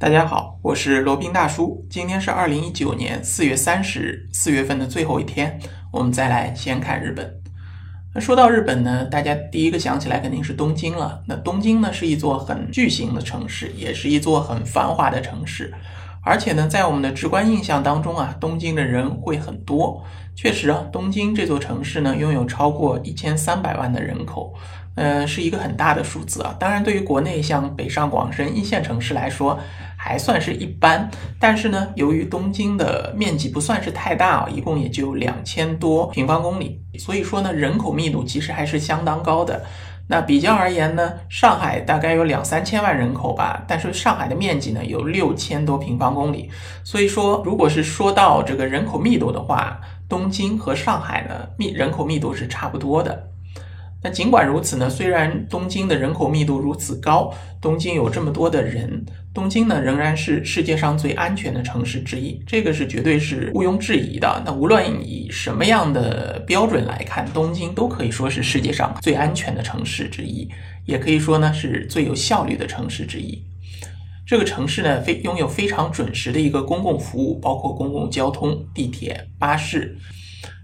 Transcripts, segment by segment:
大家好，我是罗宾大叔。今天是二零一九年四月三十日，四月份的最后一天，我们再来先看日本。那说到日本呢，大家第一个想起来肯定是东京了。那东京呢是一座很巨型的城市，也是一座很繁华的城市。而且呢，在我们的直观印象当中啊，东京的人会很多。确实啊，东京这座城市呢，拥有超过一千三百万的人口。呃，是一个很大的数字啊。当然，对于国内像北上广深一线城市来说，还算是一般。但是呢，由于东京的面积不算是太大啊，一共也就两千多平方公里，所以说呢，人口密度其实还是相当高的。那比较而言呢，上海大概有两三千万人口吧，但是上海的面积呢有六千多平方公里，所以说，如果是说到这个人口密度的话，东京和上海呢密人口密度是差不多的。那尽管如此呢，虽然东京的人口密度如此高，东京有这么多的人，东京呢仍然是世界上最安全的城市之一，这个是绝对是毋庸置疑的。那无论以什么样的标准来看，东京都可以说是世界上最安全的城市之一，也可以说呢是最有效率的城市之一。这个城市呢非拥有非常准时的一个公共服务，包括公共交通、地铁、巴士。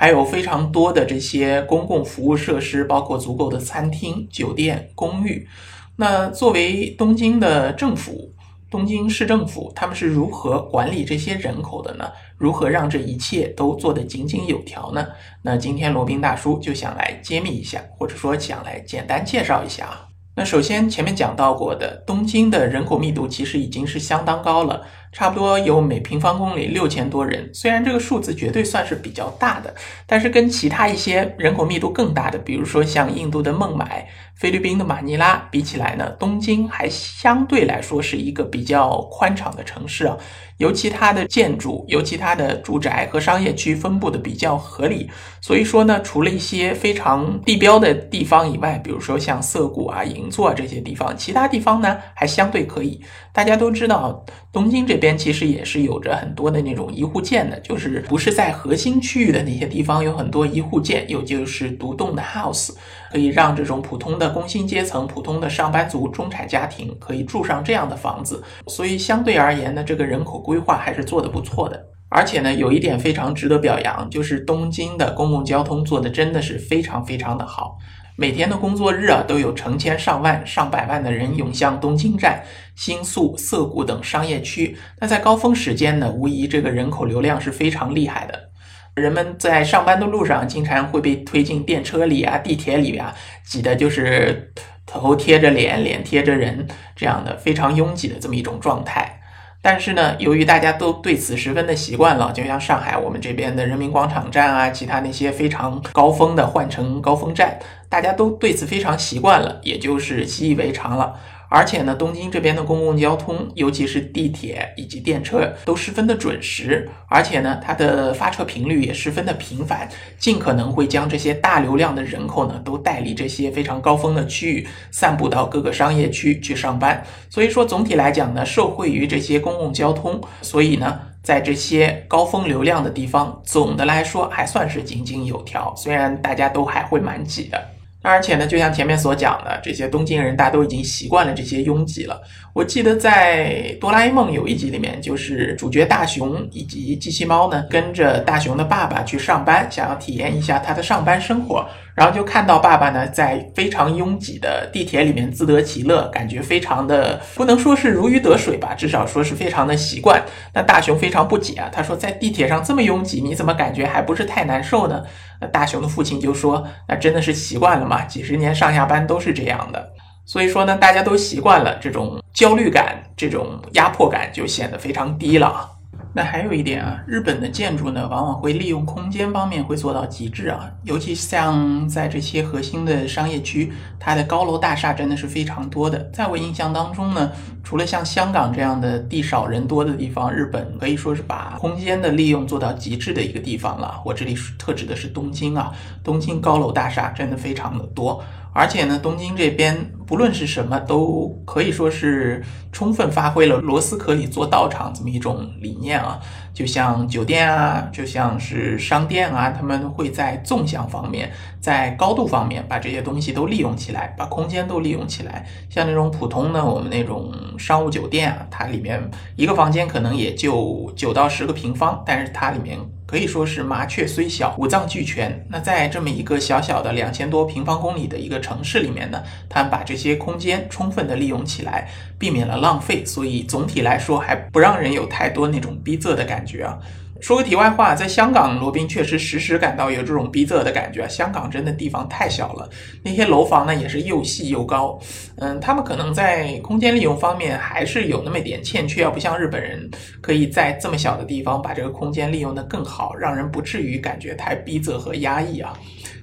还有非常多的这些公共服务设施，包括足够的餐厅、酒店、公寓。那作为东京的政府，东京市政府，他们是如何管理这些人口的呢？如何让这一切都做得井井有条呢？那今天罗宾大叔就想来揭秘一下，或者说想来简单介绍一下啊。那首先前面讲到过的，东京的人口密度其实已经是相当高了。差不多有每平方公里六千多人，虽然这个数字绝对算是比较大的，但是跟其他一些人口密度更大的，比如说像印度的孟买、菲律宾的马尼拉比起来呢，东京还相对来说是一个比较宽敞的城市啊。尤其它的建筑，尤其它的住宅和商业区分布的比较合理，所以说呢，除了一些非常地标的地方以外，比如说像涩谷啊、银座这些地方，其他地方呢还相对可以。大家都知道，东京这边其实也是有着很多的那种一户建的，就是不是在核心区域的那些地方有很多一户建，有就是独栋的 house，可以让这种普通的工薪阶层、普通的上班族、中产家庭可以住上这样的房子。所以相对而言呢，这个人口规划还是做得不错的。而且呢，有一点非常值得表扬，就是东京的公共交通做的真的是非常非常的好。每天的工作日啊，都有成千上万、上百万的人涌向东京站、新宿、涩谷等商业区。那在高峰时间呢，无疑这个人口流量是非常厉害的。人们在上班的路上，经常会被推进电车里啊、地铁里啊，挤的就是头贴着脸、脸贴着人这样的非常拥挤的这么一种状态。但是呢，由于大家都对此十分的习惯了，就像上海我们这边的人民广场站啊，其他那些非常高峰的换乘高峰站，大家都对此非常习惯了，也就是习以为常了。而且呢，东京这边的公共交通，尤其是地铁以及电车，都十分的准时，而且呢，它的发车频率也十分的频繁，尽可能会将这些大流量的人口呢，都带离这些非常高峰的区域，散布到各个商业区去上班。所以说，总体来讲呢，受惠于这些公共交通，所以呢，在这些高峰流量的地方，总的来说还算是井井有条，虽然大家都还会蛮挤的。而且呢，就像前面所讲的，这些东京人大家都已经习惯了这些拥挤了。我记得在《哆啦 A 梦》有一集里面，就是主角大雄以及机器猫呢，跟着大雄的爸爸去上班，想要体验一下他的上班生活。然后就看到爸爸呢，在非常拥挤的地铁里面自得其乐，感觉非常的不能说是如鱼得水吧，至少说是非常的习惯。那大雄非常不解啊，他说：“在地铁上这么拥挤，你怎么感觉还不是太难受呢？”那大雄的父亲就说：“那真的是习惯了嘛，几十年上下班都是这样的。”所以说呢，大家都习惯了这种焦虑感，这种压迫感就显得非常低了。那还有一点啊，日本的建筑呢，往往会利用空间方面会做到极致啊，尤其像在这些核心的商业区，它的高楼大厦真的是非常多的。在我印象当中呢，除了像香港这样的地少人多的地方，日本可以说是把空间的利用做到极致的一个地方了。我这里特指的是东京啊，东京高楼大厦真的非常的多。而且呢，东京这边不论是什么，都可以说是充分发挥了罗斯壳里做道场这么一种理念啊。就像酒店啊，就像是商店啊，他们会在纵向方面，在高度方面把这些东西都利用起来，把空间都利用起来。像那种普通的我们那种商务酒店啊，它里面一个房间可能也就九到十个平方，但是它里面。可以说是麻雀虽小，五脏俱全。那在这么一个小小的两千多平方公里的一个城市里面呢，他们把这些空间充分的利用起来，避免了浪费，所以总体来说还不让人有太多那种逼仄的感觉啊。说个题外话，在香港，罗宾确实时时感到有这种逼仄的感觉。香港真的地方太小了，那些楼房呢也是又细又高。嗯，他们可能在空间利用方面还是有那么一点欠缺，不像日本人可以在这么小的地方把这个空间利用的更好，让人不至于感觉太逼仄和压抑啊。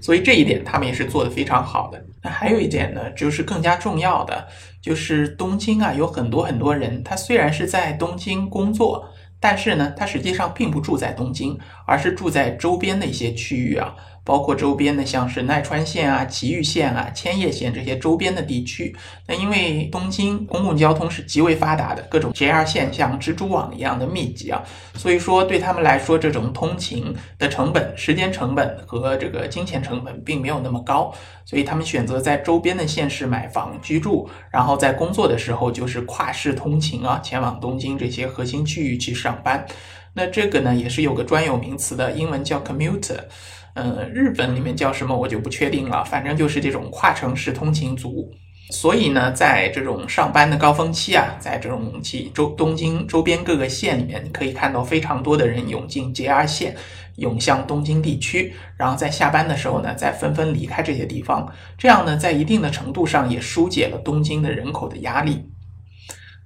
所以这一点他们也是做的非常好的。那还有一点呢，就是更加重要的，就是东京啊，有很多很多人，他虽然是在东京工作。但是呢，他实际上并不住在东京，而是住在周边的一些区域啊。包括周边的像是奈川县啊、埼玉县啊、千叶县这些周边的地区，那因为东京公共交通是极为发达的，各种 JR 线像蜘蛛网一样的密集啊，所以说对他们来说，这种通勤的成本、时间成本和这个金钱成本并没有那么高，所以他们选择在周边的县市买房居住，然后在工作的时候就是跨市通勤啊，前往东京这些核心区域去上班。那这个呢，也是有个专有名词的，英文叫 commuter。嗯，日本里面叫什么我就不确定了，反正就是这种跨城市通勤族。所以呢，在这种上班的高峰期啊，在这种其周东京周边各个县里面，你可以看到非常多的人涌进 JR 线，涌向东京地区，然后在下班的时候呢，再纷纷离开这些地方。这样呢，在一定的程度上也疏解了东京的人口的压力。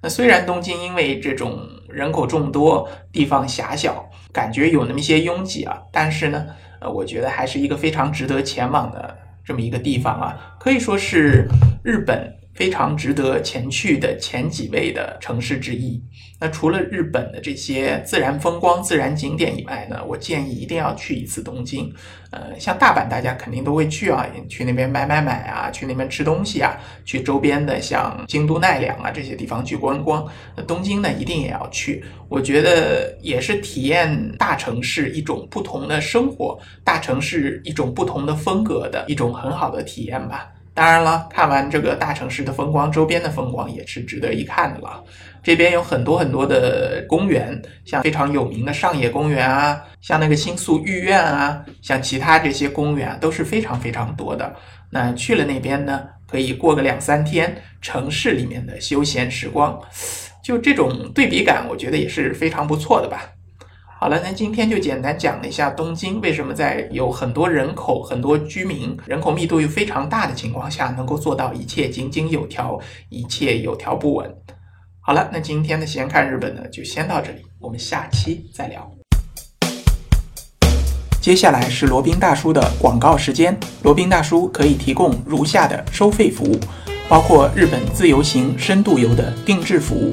那虽然东京因为这种人口众多、地方狭小，感觉有那么一些拥挤啊，但是呢。呃，我觉得还是一个非常值得前往的这么一个地方啊，可以说是日本。非常值得前去的前几位的城市之一。那除了日本的这些自然风光、自然景点以外呢，我建议一定要去一次东京。呃，像大阪，大家肯定都会去啊，去那边买买买啊，去那边吃东西啊，去周边的像京都、奈良啊这些地方去观光。那东京呢，一定也要去。我觉得也是体验大城市一种不同的生活，大城市一种不同的风格的一种很好的体验吧。当然了，看完这个大城市的风光，周边的风光也是值得一看的了。这边有很多很多的公园，像非常有名的上野公园啊，像那个新宿御苑啊，像其他这些公园都是非常非常多的。那去了那边呢，可以过个两三天城市里面的休闲时光，就这种对比感，我觉得也是非常不错的吧。好了，那今天就简单讲了一下东京为什么在有很多人口、很多居民、人口密度又非常大的情况下，能够做到一切井井有条、一切有条不紊。好了，那今天的闲看日本呢，就先到这里，我们下期再聊。接下来是罗宾大叔的广告时间，罗宾大叔可以提供如下的收费服务，包括日本自由行、深度游的定制服务。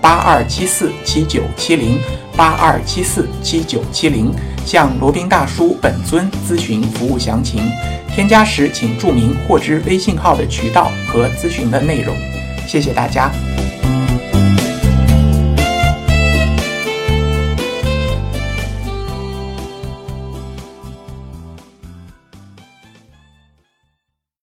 八二七四七九七零八二七四七九七零，向罗宾大叔本尊咨询服务详情。添加时请注明获知微信号的渠道和咨询的内容。谢谢大家。